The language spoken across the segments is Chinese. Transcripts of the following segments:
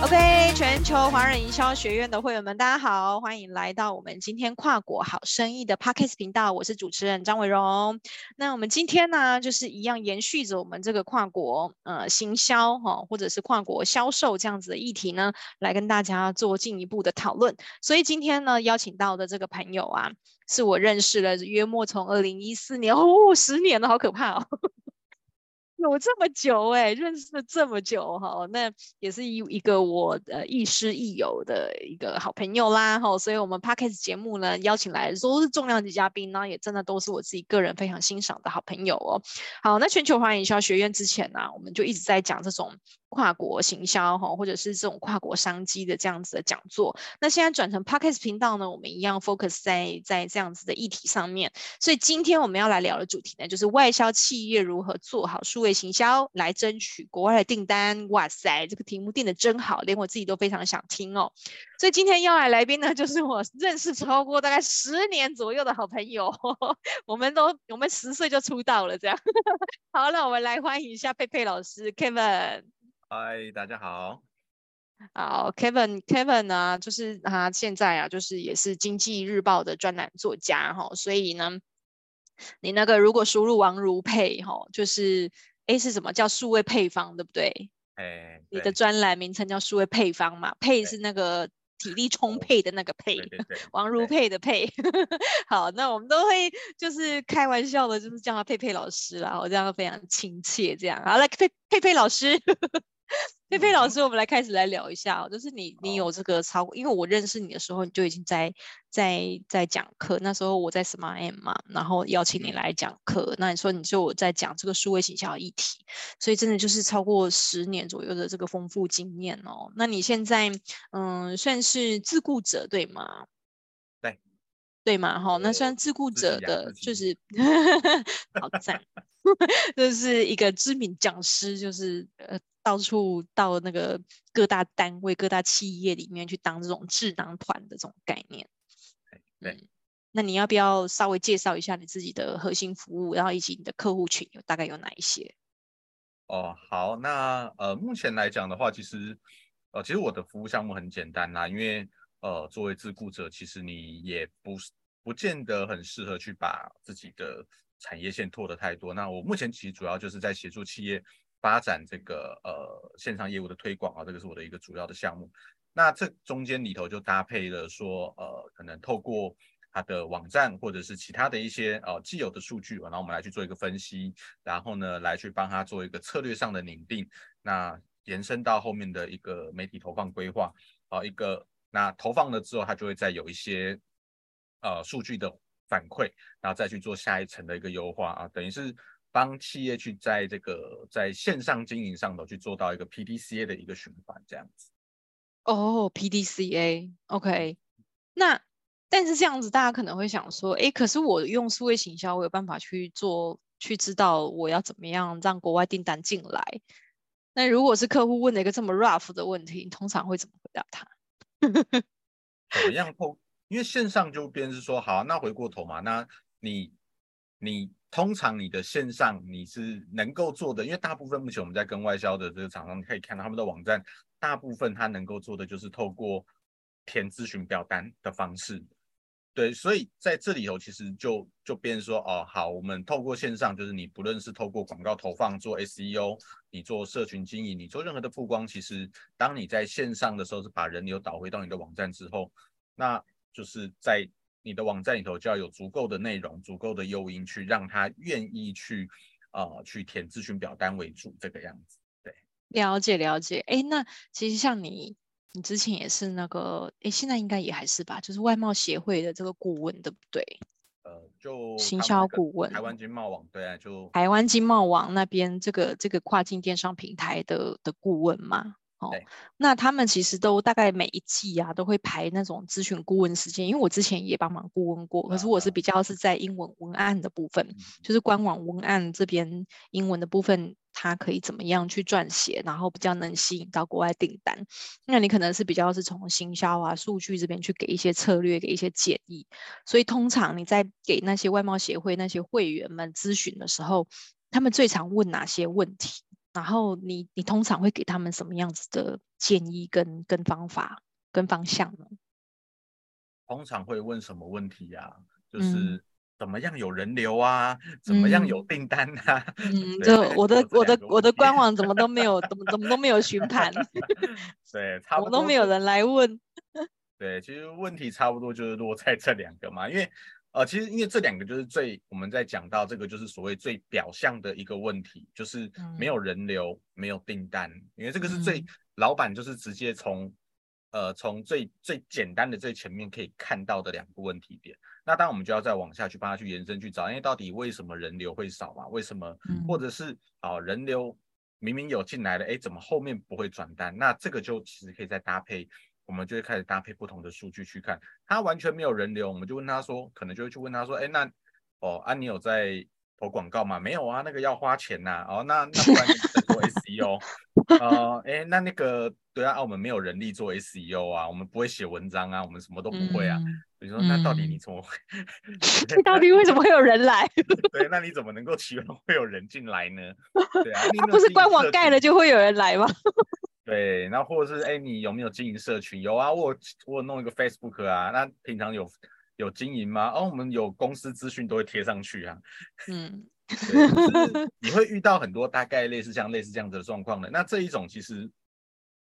OK，全球华人营销学院的会员们，大家好，欢迎来到我们今天跨国好生意的 Podcast 频道。我是主持人张伟荣。那我们今天呢，就是一样延续着我们这个跨国呃行销哈，或者是跨国销售这样子的议题呢，来跟大家做进一步的讨论。所以今天呢，邀请到的这个朋友啊，是我认识了约莫从二零一四年哦，十年了，好可怕哦。有这么久哎、认识了这么久哈，那也是一一个我呃亦师亦友的一个好朋友啦哈，所以我们 Podcast 节目呢邀请来的都是重量级嘉宾呢，也真的都是我自己个人非常欣赏的好朋友哦。好，那全球华人营销学院之前呢、我们就一直在讲这种。跨国行销哈，或者是这种跨国商机的这样子的讲座。那现在转成 Podcast 频道呢，我们一样 focus 在在这样子的议题上面。所以今天我们要来聊的主题呢，就是外销企业如何做好数位行销来争取国外的订单。哇塞，这个题目定的真好，连我自己都非常想听哦。所以今天要来来宾呢，就是我 认识超过大概十年左右的好朋友。我们都我们十岁就出道了，这样。好，那我们来欢迎一下佩佩老师 Kevin。嗨，大家好。好，Kevin，Kevin 呢，就是他现在啊，就是也是经济日报的专栏作家哈，所以呢，你那个如果输入王如佩哈，就是哎是什么叫数位配方，对不对？哎，你的专栏名称叫数位配方嘛，配是那个体力充沛的那个配，王如佩的佩。好，那我们都会就是开玩笑的，就是叫他佩佩老师啦，我这样非常亲切，这样好，来佩佩佩老师。佩佩老师，我们来开始来聊一下哦，就是你，你有这个超过，因为我认识你的时候，你就已经在在在讲课，那时候我在 Smart M 嘛，然后邀请你来讲课，那你说你就在讲这个数位形象议题，所以真的就是超过十年左右的这个丰富经验哦。那你现在嗯，算是自雇者对吗？对，对嘛，哈，那算自雇者的就是好赞，就是一个知名讲师，就是呃。到处到那个各大单位、各大企业里面去当这种智囊团的这种概念。对，嗯，那你要不要稍微介绍一下你自己的核心服务，然后以及你的客户群有大概有哪一些？哦，好，那呃，目前来讲的话，其实呃，其实我的服务项目很简单啦，因为呃，作为自雇者，其实你也不是不见得很适合去把自己的产业线拓得太多。那我目前其实主要就是在协助企业。发展这个呃线上业务的推广啊，这个是我的一个主要的项目。那这中间里头就搭配了说，呃，可能透过它的网站或者是其他的一些呃既有的数据，然后我们来去做一个分析，然后呢来去帮他做一个策略上的拟定。那延伸到后面的一个媒体投放规划啊，一个那投放了之后，它就会再有一些呃数据的反馈，然后再去做下一层的一个优化啊，等于是。帮企业去在这个在线上经营上头去做到一个 PDCA 的一个循环，这样子。哦，PDCA，OK。那但是这样子，大家可能会想说，哎，可是我用数位行销，我有办法去做，去知道我要怎么样让国外订单进来。那如果是客户问了一个这么 rough 的问题，你通常会怎么回答他？怎么样后？因为线上就变是说，好，那回过头嘛，那你你。通常你的线上你是能够做的，因为大部分目前我们在跟外销的这个厂商你可以看到他们的网站，大部分他能够做的就是透过填咨询表单的方式，对，所以在这里头其实就就变说，哦，好，我们透过线上，就是你不论是透过广告投放做 SEO，你做社群经营，你做任何的曝光，其实当你在线上的时候是把人流导回到你的网站之后，那就是在。你的网站里头就要有足够的内容、足够的诱因，去让他愿意去，呃，去填咨询表单为主，这个样子。对，了解了解。哎，那其实像你，你之前也是那个，哎，现在应该也还是吧，就是外贸协会的这个顾问，对不对？呃，就行销顾问，台湾经贸网，对啊，就台湾经贸网那边这个这个跨境电商平台的的顾问嘛。哦，那他们其实都大概每一季啊都会排那种咨询顾问时间，因为我之前也帮忙顾问过，可是我是比较是在英文文案的部分，嗯、就是官网文案这边英文的部分，它可以怎么样去撰写，然后比较能吸引到国外订单。那你可能是比较是从行销啊、数据这边去给一些策略、给一些建议。所以通常你在给那些外贸协会那些会员们咨询的时候，他们最常问哪些问题？然后你你通常会给他们什么样子的建议跟跟方法跟方向呢？通常会问什么问题呀、啊？就是怎么样有人流啊？嗯、怎么样有订单啊？嗯，就我的我的我的官网怎么都没有，怎么怎么都没有询盘？对，差不多都没有人来问。对，其实问题差不多就是落在这两个嘛，因为呃，其实因为这两个就是最我们在讲到这个就是所谓最表象的一个问题，就是没有人流，嗯、没有订单，因为这个是最、嗯、老板就是直接从。呃，从最最简单的最前面可以看到的两个问题点，那当然我们就要再往下去帮他去延伸去找，因为到底为什么人流会少嘛？为什么？或者是啊、呃，人流明明有进来了，哎，怎么后面不会转单？那这个就其实可以再搭配，我们就会开始搭配不同的数据去看，他完全没有人流，我们就问他说，可能就会去问他说，哎，那哦，啊，你有在投广告吗？没有啊，那个要花钱呐、啊。哦，那那不然你在做 SEO？呃，哎，那那个。对啊，我们没有人力做 SEO 啊，我们不会写文章啊，我们什么都不会啊。比如说，那到底你怎么会？嗯、到底为什么会有人来？对，那你怎么能够期望会有人进来呢？对啊，他不是官网盖了就会有人来吗？对，那或者是哎，你有没有经营社群？有啊，我我弄一个 Facebook 啊。那平常有有经营吗？哦，我们有公司资讯都会贴上去啊。嗯，就是你会遇到很多大概类似像类似这样子的状况的。那这一种其实。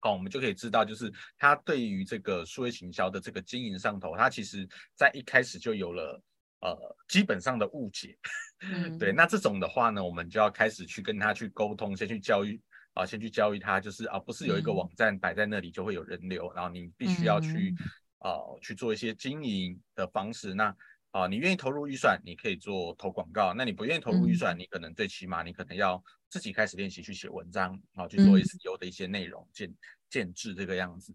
好，我们就可以知道，就是他对于这个数位行销的这个经营上头，他其实在一开始就有了呃基本上的误解。嗯、对，那这种的话呢，我们就要开始去跟他去沟通，先去教育啊，先去教育他，就是啊，不是有一个网站摆在那里就会有人流，嗯、然后你必须要去啊去做一些经营的方式。那啊，你愿意投入预算，你可以做投广告；那你不愿意投入预算，你可能最起码你可能要。自己开始练习去写文章，啊，去做 SEO 的一些内容建建制这个样子。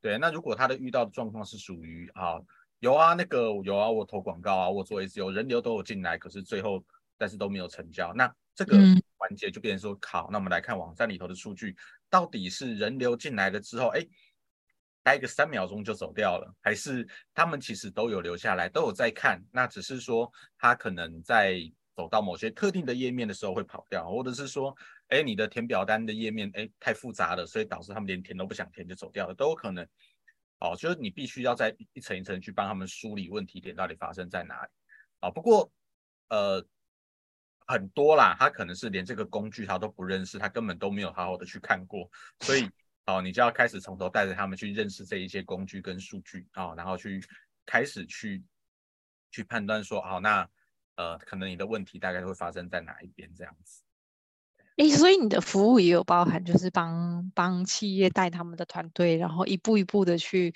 对，那如果他的遇到的状况是属于啊，有啊，那个有啊，我投广告啊，我做 SEO，人流都有进来，可是最后但是都没有成交，那这个环节就变成说，好，那我们来看网站里头的数据，到底是人流进来了之后，哎，待个三秒钟就走掉了，还是他们其实都有留下来，都有在看，那只是说他可能在。走到某些特定的页面的时候会跑掉，或者是说，哎，你的填表单的页面，哎，太复杂了，所以导致他们连填都不想填就走掉了，都有可能。哦，就是你必须要在一层一层去帮他们梳理问题点到底发生在哪里。啊、不过，呃，很多啦，他可能是连这个工具他都不认识，他根本都没有好好的去看过，所以，哦，你就要开始从头带着他们去认识这一些工具跟数据啊、然后去开始去去判断说，好、哦，那。呃，可能你的问题大概会发生在哪一边这样子？哎，所以你的服务也有包含，就是帮帮企业带他们的团队，然后一步一步的去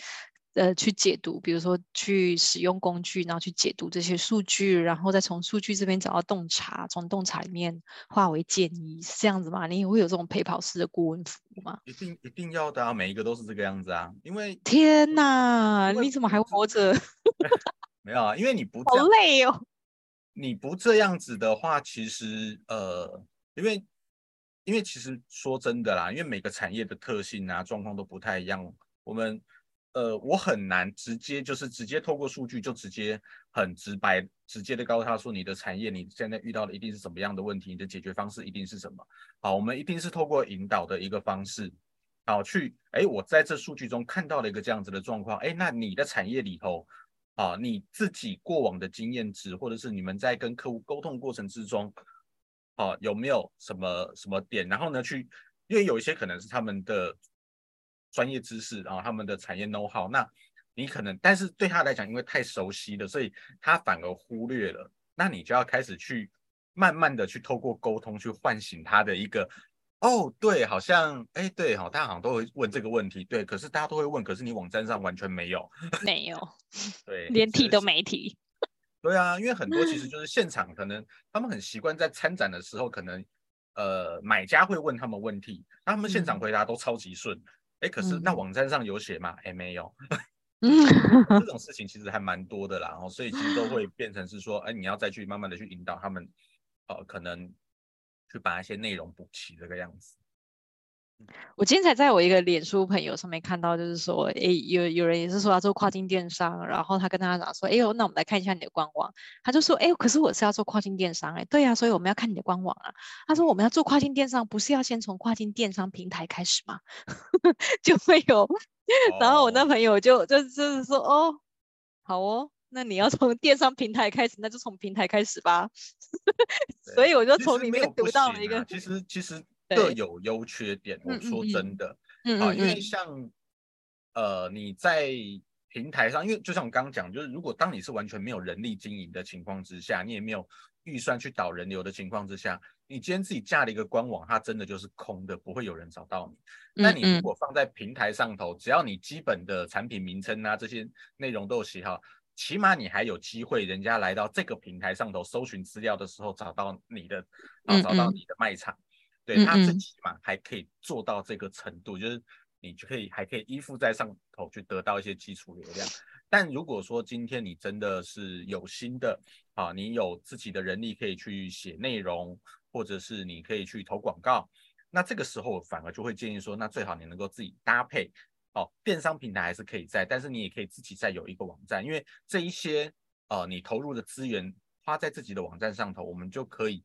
呃去解读，比如说去使用工具，然后去解读这些数据，然后再从数据这边找到洞察，从洞察里面化为建议，是这样子吗？你也会有这种陪跑式的顾问服务吗？一定一定要的啊，每一个都是这个样子啊，因为天哪，你怎么还活着？没有啊，因为你不好累哦。你不这样子的话，其实呃，因为因为其实说真的啦，因为每个产业的特性啊状况都不太一样，我们呃我很难直接就是直接透过数据就直接很直白直接的告诉他说，你的产业你现在遇到的一定是什么样的问题，你的解决方式一定是什么。好，我们一定是透过引导的一个方式，好去哎，我在这数据中看到了一个这样子的状况，哎，那你的产业里头。啊，你自己过往的经验值，或者是你们在跟客户沟通过程之中，啊，有没有什么什么点？然后呢，去，因为有一些可能是他们的专业知识，然后他们的产业 know how，那你可能，但是对他来讲，因为太熟悉了，所以他反而忽略了。那你就要开始去慢慢的去透过沟通去唤醒他的一个。哦，对，好像，哎，对，好，大家好像都会问这个问题，对，可是大家都会问，可是你网站上完全没有，没有，对，连提都没提，对啊，因为很多其实就是现场，可能他们很习惯在参展的时候，可能呃买家会问他们问题，他们现场回答都超级顺，哎、嗯，可是那网站上有写吗？哎，没有，这种事情其实还蛮多的啦，然后所以其实都会 变成是说，哎，你要再去慢慢的去引导他们，呃，可能。去把一些内容补齐，这个样子。我今天才在我一个脸书朋友上面看到，就是说，哎，有有人也是说要做跨境电商，然后他跟他讲说，哎呦，那我们来看一下你的官网。他就说，哎，可是我是要做跨境电商，哎，对呀，所以我们要看你的官网啊。他说，我们要做跨境电商，不是要先从跨境电商平台开始吗？就会有，然后我那朋友就就就是说，哦，好哦，那你要从电商平台开始，那就从平台开始吧。所以我就从里面读到了一个，其实其实。各有优缺点，我说真的，嗯嗯嗯啊，因为像呃你在平台上，因为就像我刚刚讲，就是如果当你是完全没有人力经营的情况之下，你也没有预算去导人流的情况之下，你今天自己架了一个官网，它真的就是空的，不会有人找到你。那你如果放在平台上头，只要你基本的产品名称啊这些内容都有写好，起码你还有机会，人家来到这个平台上头搜寻资料的时候，找到你的啊，找到你的卖场。对，他最起码还可以做到这个程度，就是你就可以还可以依附在上头去得到一些基础流量。但如果说今天你真的是有心的啊，你有自己的人力可以去写内容，或者是你可以去投广告，那这个时候反而就会建议说，那最好你能够自己搭配哦，电商平台还是可以在，但是你也可以自己再有一个网站，因为这一些呃你投入的资源花在自己的网站上头，我们就可以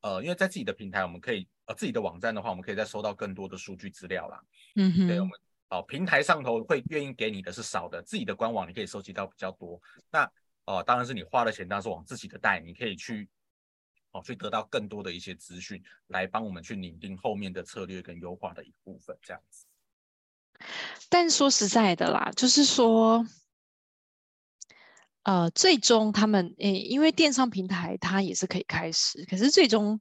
呃，因为在自己的平台我们可以。呃，自己的网站的话，我们可以再收到更多的数据资料啦。嗯哼，对，我们哦，平台上头会愿意给你的是少的，自己的官网你可以收集到比较多。那哦、呃，当然是你花了钱，当然是往自己的带，你可以去哦，去得到更多的一些资讯，来帮我们去拟定后面的策略跟优化的一部分，这样子。但说实在的啦，就是说，呃，最终他们诶，因为电商平台它也是可以开始，可是最终。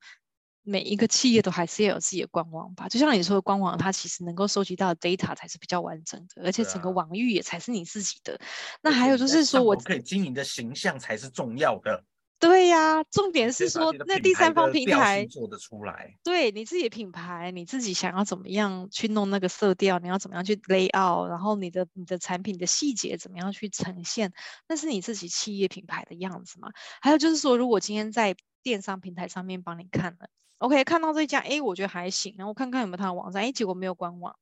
每一个企业都还是要有自己的官网吧，就像你说的，官网它其实能够收集到的 data 才是比较完整的，而且整个网域也才是你自己的。啊、那还有就是说，我可以经营的形象才是重要的。对呀、啊，重点是说，那第三方平台做得出来，对你自己的品牌，你自己想要怎么样去弄那个色调，你要怎么样去 lay out，然后你的你的产品的细节怎么样去呈现，那是你自己企业品牌的样子嘛。还有就是说，如果今天在电商平台上面帮你看了。OK，看到这一家，哎，我觉得还行，然后我看看有没有他的网站，哎，结果没有官网，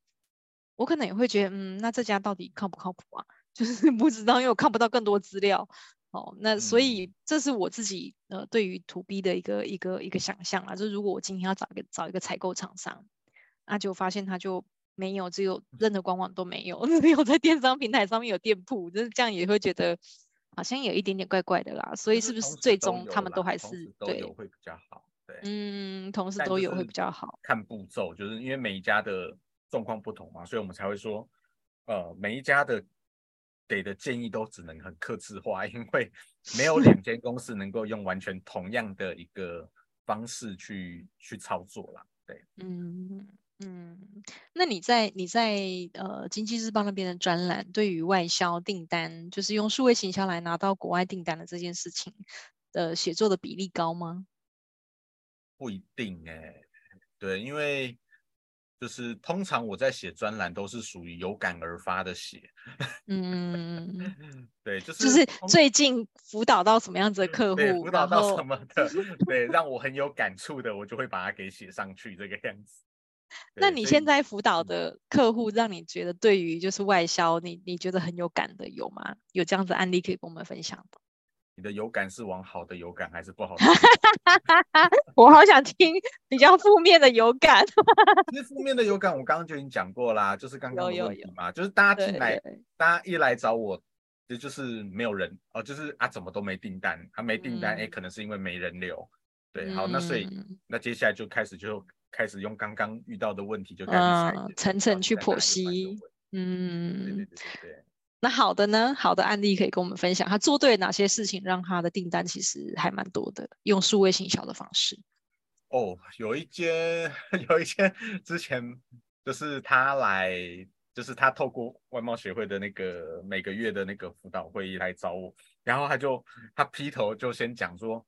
我可能也会觉得，嗯，那这家到底靠不靠谱啊？就是不知道，因为我看不到更多资料。哦，那所以这是我自己呃对于 To B 的一个一个一个想象啊，就是如果我今天要找一个找一个采购厂商，那就发现他就没有，只有任何官网都没有，只有在电商平台上面有店铺，就是这样也会觉得好像有一点点怪怪的啦。所以是不是最终他们都还是对会比较好？对，嗯，同时都有会比较好。看步骤，就是因为每一家的状况不同嘛，所以我们才会说，呃，每一家的给的建议都只能很克制化，因为没有两间公司能够用完全同样的一个方式去去操作啦。对，嗯嗯，那你在你在呃经济日报那边的专栏，对于外销订单，就是用数位行销来拿到国外订单的这件事情的写作的比例高吗？不一定哎、欸，对，因为就是通常我在写专栏都是属于有感而发的写，嗯，对，就是就是最近辅导到什么样子的客户，辅导到什么的，对，让我很有感触的，我就会把它给写上去这个样子。那你现在辅导的客户，让你觉得对于就是外销，你你觉得很有感的有吗？有这样子案例可以跟我们分享吗？你的有感是往好的有感还是不好的？我好想听比较负面的有感。其实负面的有感，我刚刚就已经讲过啦，就是刚刚的问题嘛，就是大家进来，大家一来找我，就就是没有人哦，就是啊，怎么都没订单，啊没订单，哎、嗯，可能是因为没人流。对，好，那所以、嗯、那接下来就开始就开始用刚刚遇到的问题就开始层层、嗯、去剖析。嗯，对对对对对。那好的呢？好的案例可以跟我们分享，他做对哪些事情，让他的订单其实还蛮多的，用数位行销的方式。哦，有一间，有一间之前就是他来，就是他透过外贸协会的那个每个月的那个辅导会议来找我，然后他就他劈头就先讲说：“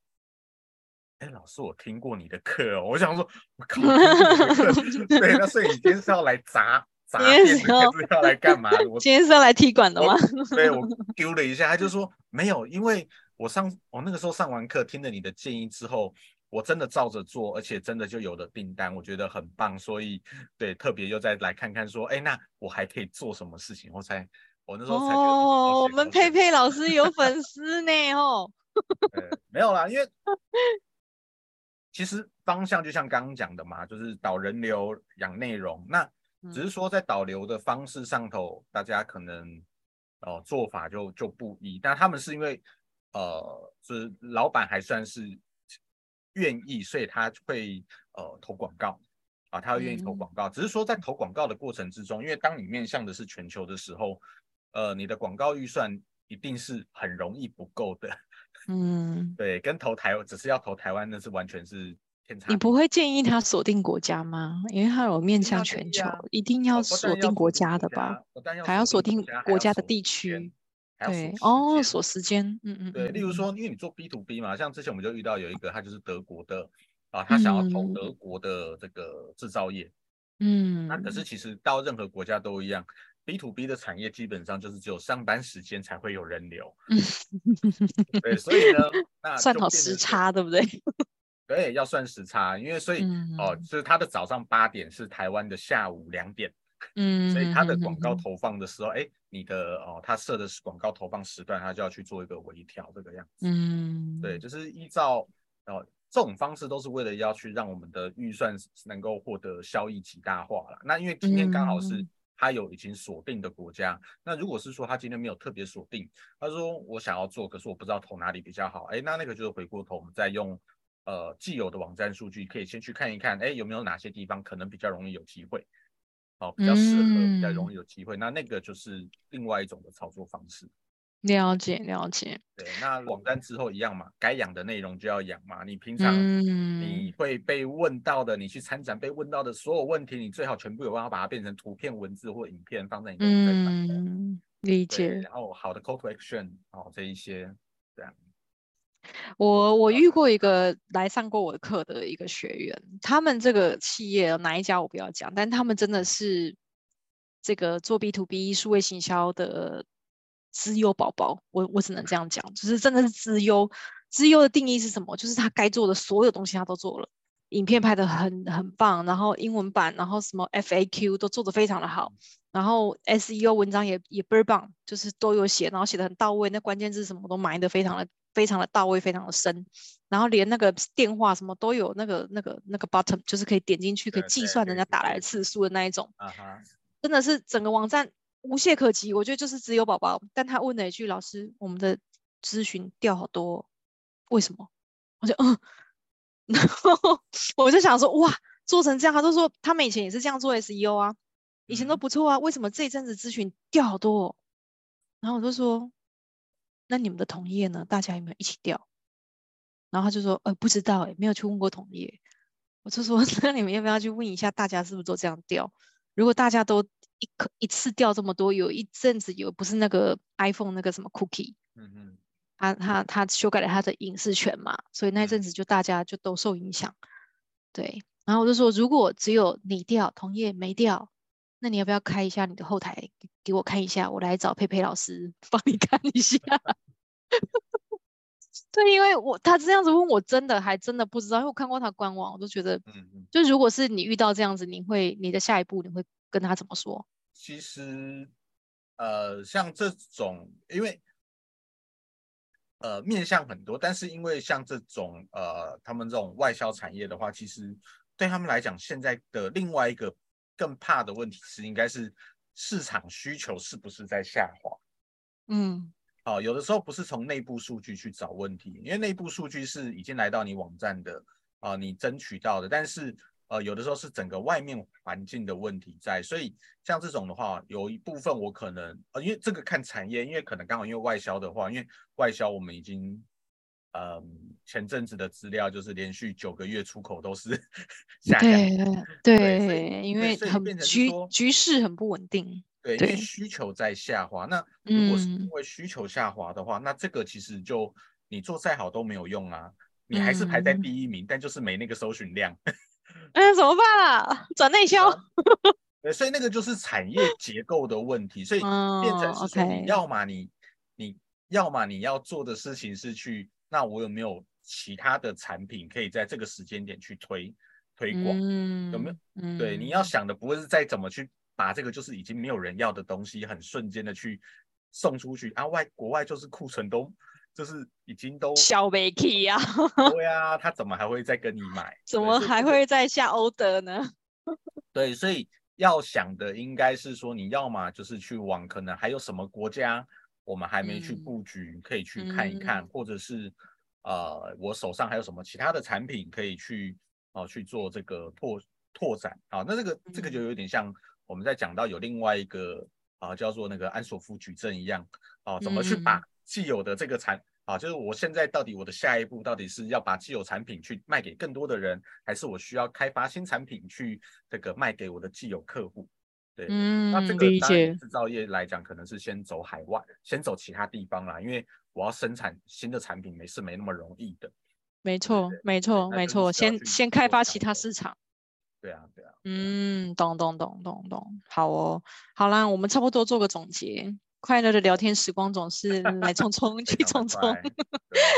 哎，老师，我听过你的课哦。”我想说，我靠，对，那所以你今天是要来砸？今天是要来干嘛？我今天是要来踢馆的吗？对，我 丢了一下，他就说没有，因为我上我那个时候上完课，听了你的建议之后，我真的照着做，而且真的就有了订单，我觉得很棒，所以对，特别又再来看看说，哎，那我还可以做什么事情？我才我那时候才觉得哦，我们佩佩老师有 粉丝呢，哦，没有啦，因为其实方向就像刚刚讲的嘛，就是导人流养内容，那只是说在导流的方式上头，大家可能哦做法就就不一，但他们是因为呃，就是老板还算是。愿意，所以他会呃投广告啊，他会愿意投广告。只是说在投广告的过程之中，因为当你面向的是全球的时候，呃，你的广告预算一定是很容易不够的。嗯，对，跟投台湾只是要投台湾，那是完全是你不会建议他锁定国家吗？因为他有面向全球，一定要锁定国家的吧？还要锁定国家的地区。对哦，锁时间，嗯嗯，对，例如说，因为你做 B to B 嘛，像之前我们就遇到有一个，他就是德国的啊，他想要投德国的这个制造业，嗯，那可是其实到任何国家都一样，B to B 的产业基本上就是只有上班时间才会有人流，嗯，对，所以呢，那算好时差，对不对？对，要算时差，因为所以哦，就是他的早上八点是台湾的下午两点。嗯，所以他的广告投放的时候，哎、嗯，你的哦，他设的是广告投放时段，他就要去做一个微调，这个样子。嗯，对，就是依照哦这种方式，都是为了要去让我们的预算能够获得效益极大化了。那因为今天刚好是他有已经锁定的国家，嗯、那如果是说他今天没有特别锁定，他说我想要做，可是我不知道投哪里比较好，哎，那那个就是回过头我们再用呃既有的网站数据，可以先去看一看，哎，有没有哪些地方可能比较容易有机会。哦，比较适合，比较容易有机会。嗯、那那个就是另外一种的操作方式。了解，了解。对，那网站之后一样嘛，该养的内容就要养嘛。你平常你会被问到的，嗯、你去参展被问到的所有问题，你最好全部有办法把它变成图片、文字或影片放在你的网站上。嗯，理解。然后好的 call to action，哦，这一些这样。我我遇过一个来上过我的课的一个学员，他们这个企业哪一家我不要讲，但他们真的是这个做 B to B 数位行销的资优宝宝，我我只能这样讲，就是真的是资优。资优的定义是什么？就是他该做的所有东西他都做了，影片拍得很很棒，然后英文版，然后什么 FAQ 都做得非常的好，然后 SEO 文章也也倍儿棒，就是都有写，然后写得很到位，那关键字什么都埋得非常的。非常的到位，非常的深，然后连那个电话什么都有，那个那个那个 button 就是可以点进去，可以计算人家打来的次数的那一种，真的是整个网站无懈可击。我觉得就是只有宝宝，但他问了一句：“老师，我们的咨询掉好多，为什么？”我就嗯，然后我就想说：“哇，做成这样，他都说他们以前也是这样做 SEO 啊，以前都不错啊，为什么这一阵子咨询掉好多？”然后我就说。那你们的同业呢？大家有没有一起掉？然后他就说：“呃，不知道，哎，没有去问过同业。”我就说：“ 那你们要不要去问一下，大家是不是都这样掉？如果大家都一可一次掉这么多，有一阵子有不是那个 iPhone 那个什么 cookie，嗯嗯，他他他修改了他的隐私权嘛，所以那阵子就大家就都受影响。对，然后我就说，如果只有你掉，同业没掉。”那你要不要开一下你的后台给我看一下？我来找佩佩老师帮你看一下。对，因为我他这样子问我，真的还真的不知道，因为我看过他官网，我都觉得，嗯，就如果是你遇到这样子，你会你的下一步你会跟他怎么说？其实，呃，像这种，因为呃面向很多，但是因为像这种呃他们这种外销产业的话，其实对他们来讲，现在的另外一个。更怕的问题是，应该是市场需求是不是在下滑？嗯，好，有的时候不是从内部数据去找问题，因为内部数据是已经来到你网站的啊、呃，你争取到的。但是呃，有的时候是整个外面环境的问题在，所以像这种的话，有一部分我可能呃，因为这个看产业，因为可能刚好因为外销的话，因为外销我们已经。嗯，前阵子的资料就是连续九个月出口都是 下降，对对，因为很局局势很不稳定，对，因为需求在下滑。那如果是因为需求下滑的话，那这个其实就你做再好都没有用啊，你还是排在第一名，但就是没那个搜寻量。哎，怎么办啊？转内销？对，所以那个就是产业结构的问题，所以变成是说，你要么你你要么你要做的事情是去。那我有没有其他的产品可以在这个时间点去推推广？嗯、有没有？嗯、对，你要想的不会是再怎么去把这个就是已经没有人要的东西，很瞬间的去送出去啊，外国外就是库存都就是已经都小没气呀。对啊，他怎么还会再跟你买？怎么还会再下 order 呢？对，所以要想的应该是说，你要么就是去往可能还有什么国家我们还没去布局，嗯、可以去看一看，嗯、或者是呃，我手上还有什么其他的产品可以去哦、呃、去做这个拓拓展啊。那这个这个就有点像我们在讲到有另外一个啊、呃、叫做那个安索夫矩阵一样啊、呃，怎么去把既有的这个产啊，就是我现在到底我的下一步到底是要把既有产品去卖给更多的人，还是我需要开发新产品去这个卖给我的既有客户？对，嗯，那这个当然制造业来讲，可能是先走海外，先走其他地方啦，因为我要生产新的产品，没是没那么容易的。没错，没错，没错，先先开发其他市场。对啊，对啊。嗯，懂懂懂懂懂，好哦，好啦，我们差不多做个总结。快乐的聊天时光总是来匆匆 去匆匆，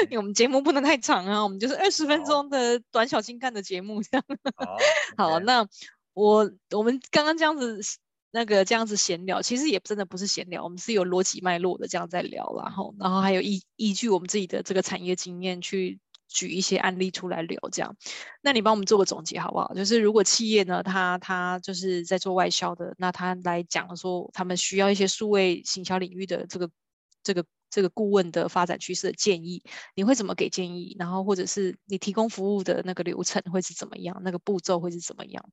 因为 我们节目不能太长啊，我们就是二十分钟的短小精干的节目这样。好，好，那我我们刚刚这样子那个这样子闲聊，其实也真的不是闲聊，我们是有逻辑脉络的这样在聊，然后然后还有依依据我们自己的这个产业经验去。举一些案例出来聊，这样，那你帮我们做个总结好不好？就是如果企业呢，他他就是在做外销的，那他来讲说，他们需要一些数位行销领域的这个这个这个顾问的发展趋势的建议，你会怎么给建议？然后或者是你提供服务的那个流程会是怎么样？那个步骤会是怎么样？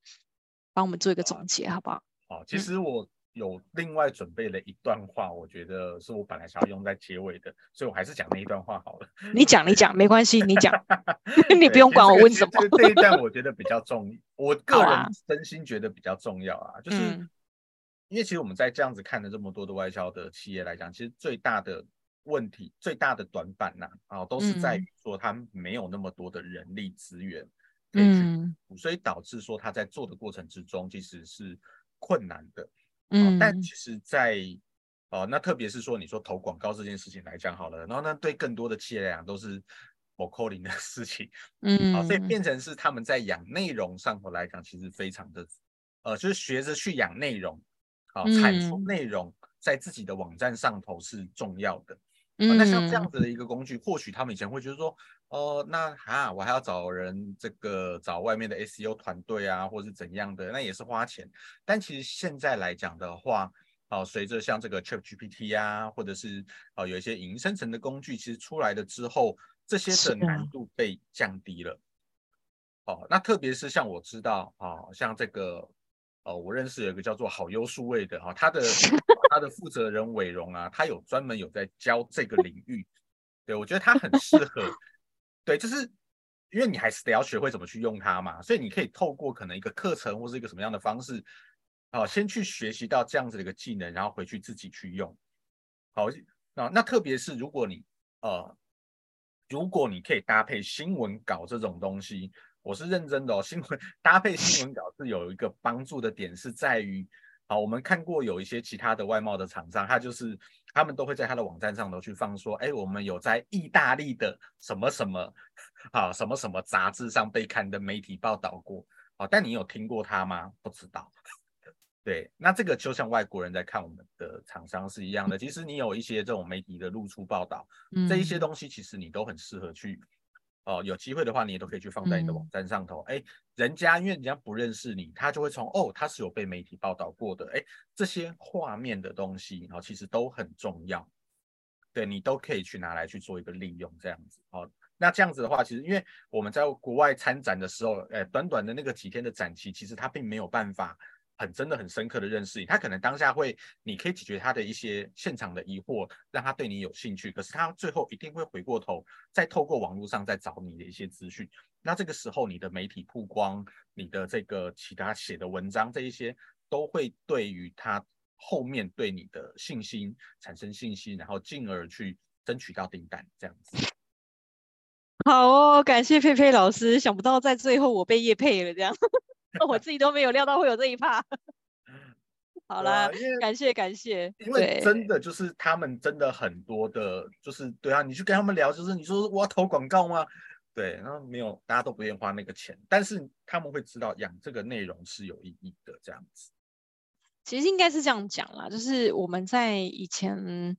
帮我们做一个总结好不好？好，其实我。嗯有另外准备了一段话，我觉得是我本来想要用在结尾的，所以我还是讲那一段话好了。你讲，你讲，没关系，你讲，你不用管我问什么。这个、这一段我觉得比较重要，我 个人真心觉得比较重要啊，就是、嗯、因为其实我们在这样子看了这么多的外销的企业来讲，其实最大的问题、最大的短板呐，啊，都是在于说他没有那么多的人力资源可以去，嗯，所以导致说他在做的过程之中其实是困难的。嗯，但其实在，在哦，那特别是说，你说投广告这件事情来讲好了，然后呢对更多的企业来讲都是某扣零的事情，嗯，好，所以变成是他们在养内容上头来讲，其实非常的，呃，就是学着去养内容，好，产出内容在自己的网站上头是重要的。嗯，那像这样子的一个工具，或许他们以前会觉得说，哦，那哈，我还要找人这个找外面的 SEO 团队啊，或是怎样的，那也是花钱。但其实现在来讲的话，哦，随着像这个 ChatGPT 啊，或者是哦有一些影音生成的工具，其实出来了之后，这些的难度被降低了。哦，那特别是像我知道，哦，像这个。哦，我认识有一个叫做好优数位的哈，他的 他的负责人伟荣啊，他有专门有在教这个领域，对，我觉得他很适合，对，就是因为你还是得要学会怎么去用它嘛，所以你可以透过可能一个课程或是一个什么样的方式，啊，先去学习到这样子的一个技能，然后回去自己去用，好，那那特别是如果你呃，如果你可以搭配新闻稿这种东西。我是认真的哦，新闻搭配新闻稿是有一个帮助的点，是在于，啊，我们看过有一些其他的外贸的厂商，他就是他们都会在他的网站上头去放说，哎，我们有在意大利的什么什么，啊，什么什么杂志上被刊的媒体报道过，啊，但你有听过他吗？不知道。对，那这个就像外国人在看我们的厂商是一样的，其实你有一些这种媒体的露出报道，这一些东西其实你都很适合去。哦，有机会的话，你也都可以去放在你的网站上头。哎、嗯，人家因为人家不认识你，他就会从哦，他是有被媒体报道过的。哎，这些画面的东西，哦，其实都很重要。对，你都可以去拿来去做一个利用，这样子。哦，那这样子的话，其实因为我们在国外参展的时候，哎，短短的那个几天的展期，其实他并没有办法。很真的很深刻的认识你，他可能当下会，你可以解决他的一些现场的疑惑，让他对你有兴趣。可是他最后一定会回过头，再透过网络上再找你的一些资讯。那这个时候，你的媒体曝光，你的这个其他写的文章，这一些都会对于他后面对你的信心产生信心，然后进而去争取到订单，这样子。好哦，感谢佩佩老师，想不到在最后我被叶配了这样。我自己都没有料到会有这一趴。好啦，感谢感谢。因为真的就是他们真的很多的，就是对啊，你去跟他们聊，就是你说我要投广告吗？对，然后没有，大家都不愿意花那个钱，但是他们会知道养这个内容是有意义的，这样子。其实应该是这样讲啦，就是我们在以前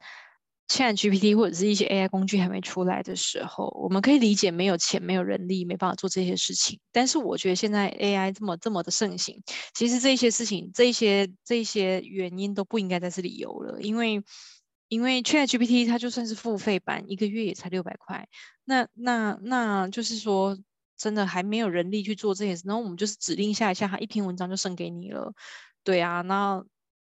ChatGPT 或者是一些 AI 工具还没出来的时候，我们可以理解没有钱、没有人力，没办法做这些事情。但是我觉得现在 AI 这么这么的盛行，其实这些事情、这些这些原因都不应该再是理由了，因为。因为 ChatGPT 它就算是付费版，一个月也才六百块。那那那就是说，真的还没有人力去做这些事，然后我们就是指令下一下，它一篇文章就送给你了。对啊，那。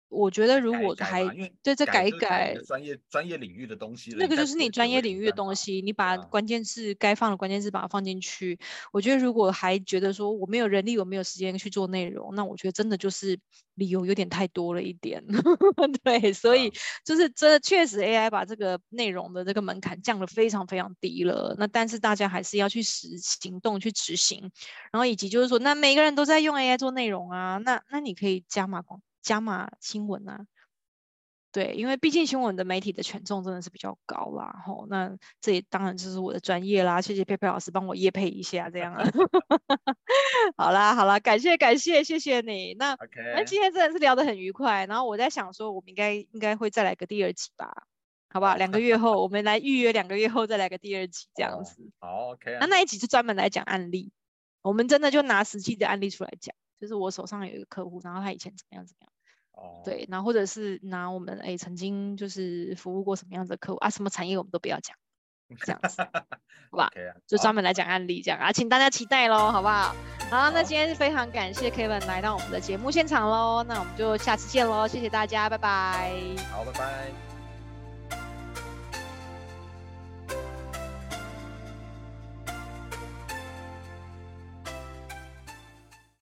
我觉得如果还对再改一改专业专业领域的东西，那个就是你专业领域的东西，你把关键字该放的关键字把它放进去。我觉得如果还觉得说我没有人力，我没有时间去做内容，那我觉得真的就是理由有点太多了一点。对，所以就是这确实 AI 把这个内容的这个门槛降得非常非常低了。那但是大家还是要去实行动去执行，然后以及就是说，那每个人都在用 AI 做内容啊，那那你可以加码广。加码新闻啊，对，因为毕竟新闻的媒体的权重真的是比较高啦，吼，那这也当然就是我的专业啦，谢谢佩佩老师帮我业配一下，这样啊，好啦好啦，感谢感谢谢谢你，那.那今天真的是聊得很愉快，然后我在想说，我们应该应该会再来个第二集吧，好不好？两个月后我们来预约，两个月后再来个第二集这样子，好、oh, OK，那那一集就专门来讲案例，我们真的就拿实际的案例出来讲。就是我手上有一个客户，然后他以前怎么样怎么样，哦，oh. 对，然后或者是拿我们哎曾经就是服务过什么样子的客户啊，什么产业我们都不要讲，这样子，好吧？Okay. 就专门来讲案例这样啊，请大家期待喽，好不好？好，oh. 那今天非常感谢 Kevin 来到我们的节目现场喽，那我们就下次见喽，谢谢大家，拜拜。好，拜拜。